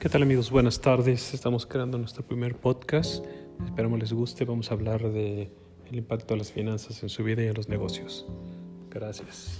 ¿Qué tal amigos? Buenas tardes. Estamos creando nuestro primer podcast. Esperamos les guste. Vamos a hablar de el impacto de las finanzas en su vida y en los negocios. Gracias.